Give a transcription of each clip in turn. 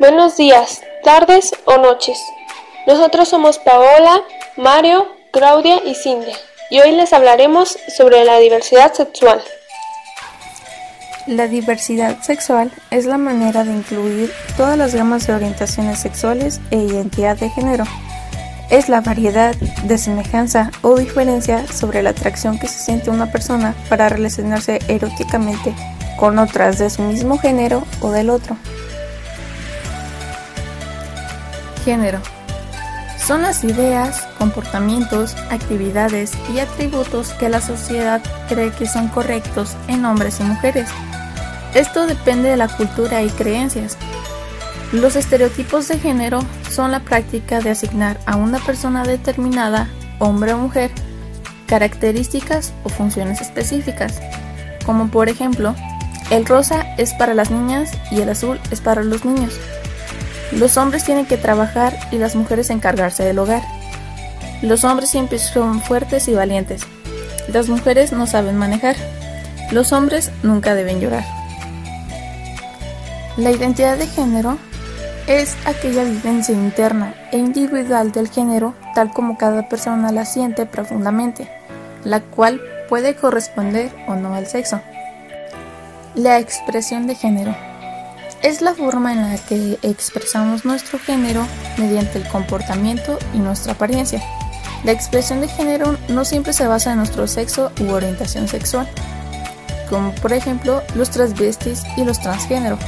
Buenos días, tardes o noches. Nosotros somos Paola, Mario, Claudia y Cindy y hoy les hablaremos sobre la diversidad sexual. La diversidad sexual es la manera de incluir todas las gamas de orientaciones sexuales e identidad de género. Es la variedad de semejanza o diferencia sobre la atracción que se siente una persona para relacionarse eróticamente con otras de su mismo género o del otro. Género. Son las ideas, comportamientos, actividades y atributos que la sociedad cree que son correctos en hombres y mujeres. Esto depende de la cultura y creencias. Los estereotipos de género son la práctica de asignar a una persona determinada, hombre o mujer, características o funciones específicas, como por ejemplo, el rosa es para las niñas y el azul es para los niños. Los hombres tienen que trabajar y las mujeres encargarse del hogar. Los hombres siempre son fuertes y valientes. Las mujeres no saben manejar. Los hombres nunca deben llorar. La identidad de género es aquella vivencia interna e individual del género tal como cada persona la siente profundamente, la cual puede corresponder o no al sexo. La expresión de género es la forma en la que expresamos nuestro género mediante el comportamiento y nuestra apariencia. La expresión de género no siempre se basa en nuestro sexo u orientación sexual, como por ejemplo los transvestis y los transgénero.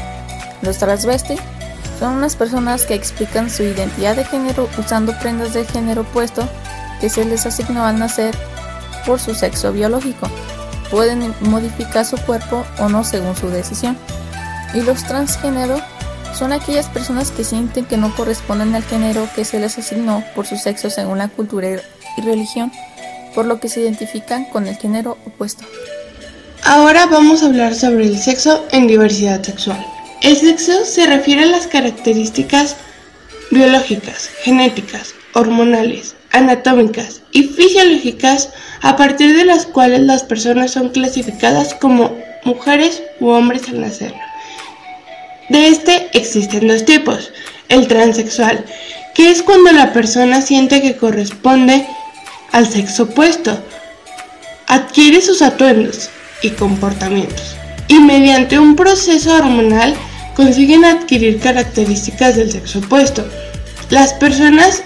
Los transvestis son unas personas que explican su identidad de género usando prendas de género opuesto que se les asignó al nacer por su sexo biológico pueden modificar su cuerpo o no según su decisión. Y los transgénero son aquellas personas que sienten que no corresponden al género que se les asignó por su sexo según la cultura y religión, por lo que se identifican con el género opuesto. Ahora vamos a hablar sobre el sexo en diversidad sexual. El sexo se refiere a las características biológicas, genéticas, hormonales, anatómicas y fisiológicas a partir de las cuales las personas son clasificadas como mujeres u hombres al nacer. De este existen dos tipos. El transexual, que es cuando la persona siente que corresponde al sexo opuesto, adquiere sus atuendos y comportamientos y mediante un proceso hormonal consiguen adquirir características del sexo opuesto. Las personas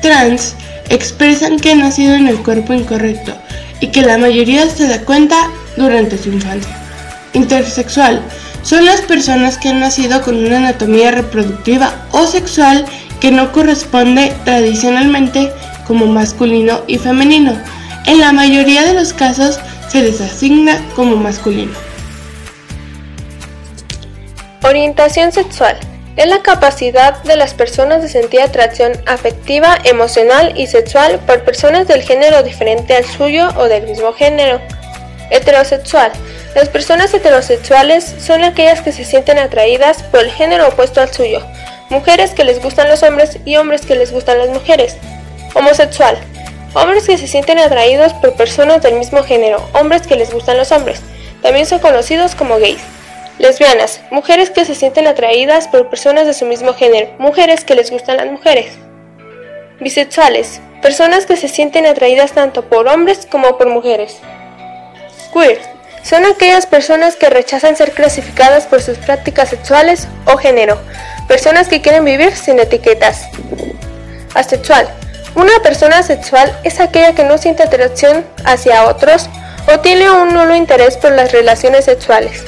trans expresan que han nacido en el cuerpo incorrecto y que la mayoría se da cuenta durante su infancia. Intersexual son las personas que han nacido con una anatomía reproductiva o sexual que no corresponde tradicionalmente como masculino y femenino. En la mayoría de los casos se les asigna como masculino. Orientación sexual es la capacidad de las personas de sentir atracción afectiva, emocional y sexual por personas del género diferente al suyo o del mismo género. Heterosexual. Las personas heterosexuales son aquellas que se sienten atraídas por el género opuesto al suyo, mujeres que les gustan los hombres y hombres que les gustan las mujeres. Homosexual. Hombres que se sienten atraídos por personas del mismo género, hombres que les gustan los hombres. También son conocidos como gays. Lesbianas, mujeres que se sienten atraídas por personas de su mismo género, mujeres que les gustan las mujeres. Bisexuales, personas que se sienten atraídas tanto por hombres como por mujeres. Queer, son aquellas personas que rechazan ser clasificadas por sus prácticas sexuales o género, personas que quieren vivir sin etiquetas. Asexual, una persona sexual es aquella que no siente atracción hacia otros o tiene un nulo interés por las relaciones sexuales.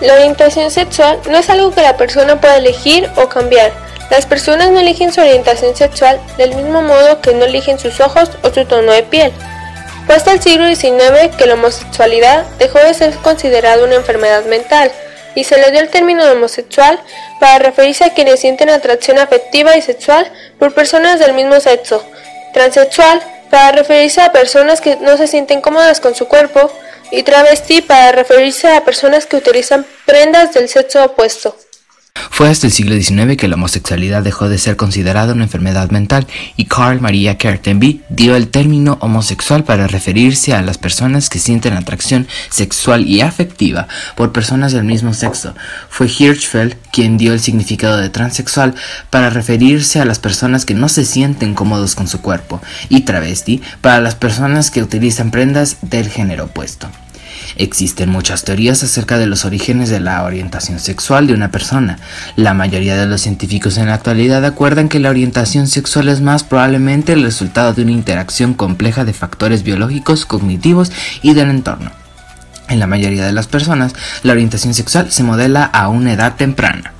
La orientación sexual no es algo que la persona pueda elegir o cambiar. Las personas no eligen su orientación sexual del mismo modo que no eligen sus ojos o su tono de piel. Fue hasta el siglo XIX que la homosexualidad dejó de ser considerada una enfermedad mental y se le dio el término homosexual para referirse a quienes sienten atracción afectiva y sexual por personas del mismo sexo. Transexual para referirse a personas que no se sienten cómodas con su cuerpo, y travesti para referirse a personas que utilizan prendas del sexo opuesto. Fue hasta el siglo XIX que la homosexualidad dejó de ser considerada una enfermedad mental y Carl Maria Kertenby dio el término homosexual para referirse a las personas que sienten atracción sexual y afectiva por personas del mismo sexo. Fue Hirschfeld quien dio el significado de transexual para referirse a las personas que no se sienten cómodos con su cuerpo y travesti para las personas que utilizan prendas del género opuesto. Existen muchas teorías acerca de los orígenes de la orientación sexual de una persona. La mayoría de los científicos en la actualidad acuerdan que la orientación sexual es más probablemente el resultado de una interacción compleja de factores biológicos, cognitivos y del entorno. En la mayoría de las personas, la orientación sexual se modela a una edad temprana.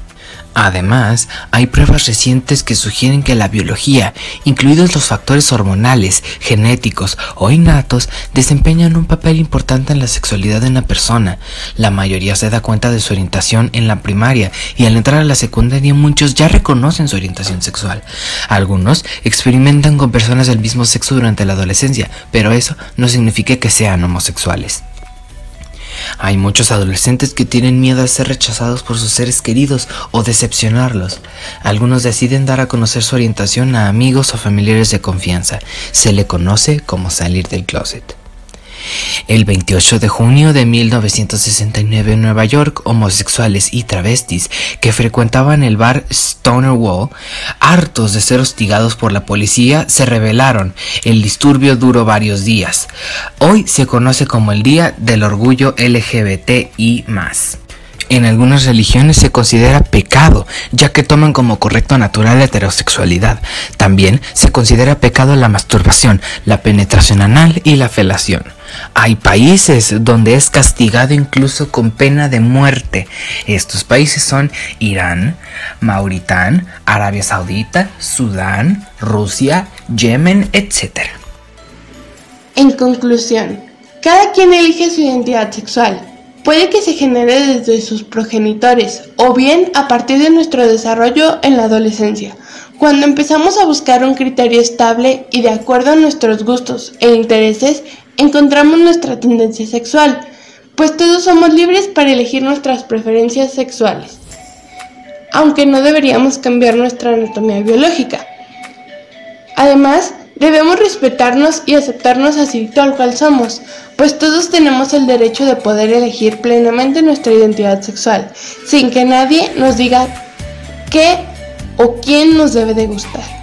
Además, hay pruebas recientes que sugieren que la biología, incluidos los factores hormonales, genéticos o innatos, desempeñan un papel importante en la sexualidad de una persona. La mayoría se da cuenta de su orientación en la primaria y al entrar a la secundaria muchos ya reconocen su orientación sexual. Algunos experimentan con personas del mismo sexo durante la adolescencia, pero eso no significa que sean homosexuales. Hay muchos adolescentes que tienen miedo a ser rechazados por sus seres queridos o decepcionarlos. Algunos deciden dar a conocer su orientación a amigos o familiares de confianza. Se le conoce como salir del closet. El 28 de junio de 1969 en Nueva York, homosexuales y travestis que frecuentaban el bar Stoner Wall, hartos de ser hostigados por la policía, se rebelaron. El disturbio duró varios días. Hoy se conoce como el Día del Orgullo LGBTI. En algunas religiones se considera pecado, ya que toman como correcto natural la heterosexualidad. También se considera pecado la masturbación, la penetración anal y la felación. Hay países donde es castigado incluso con pena de muerte. Estos países son Irán, Mauritán, Arabia Saudita, Sudán, Rusia, Yemen, etc. En conclusión, cada quien elige su identidad sexual puede que se genere desde sus progenitores o bien a partir de nuestro desarrollo en la adolescencia, cuando empezamos a buscar un criterio estable y de acuerdo a nuestros gustos e intereses, encontramos nuestra tendencia sexual, pues todos somos libres para elegir nuestras preferencias sexuales, aunque no deberíamos cambiar nuestra anatomía biológica. Además, Debemos respetarnos y aceptarnos así tal cual somos, pues todos tenemos el derecho de poder elegir plenamente nuestra identidad sexual, sin que nadie nos diga qué o quién nos debe de gustar.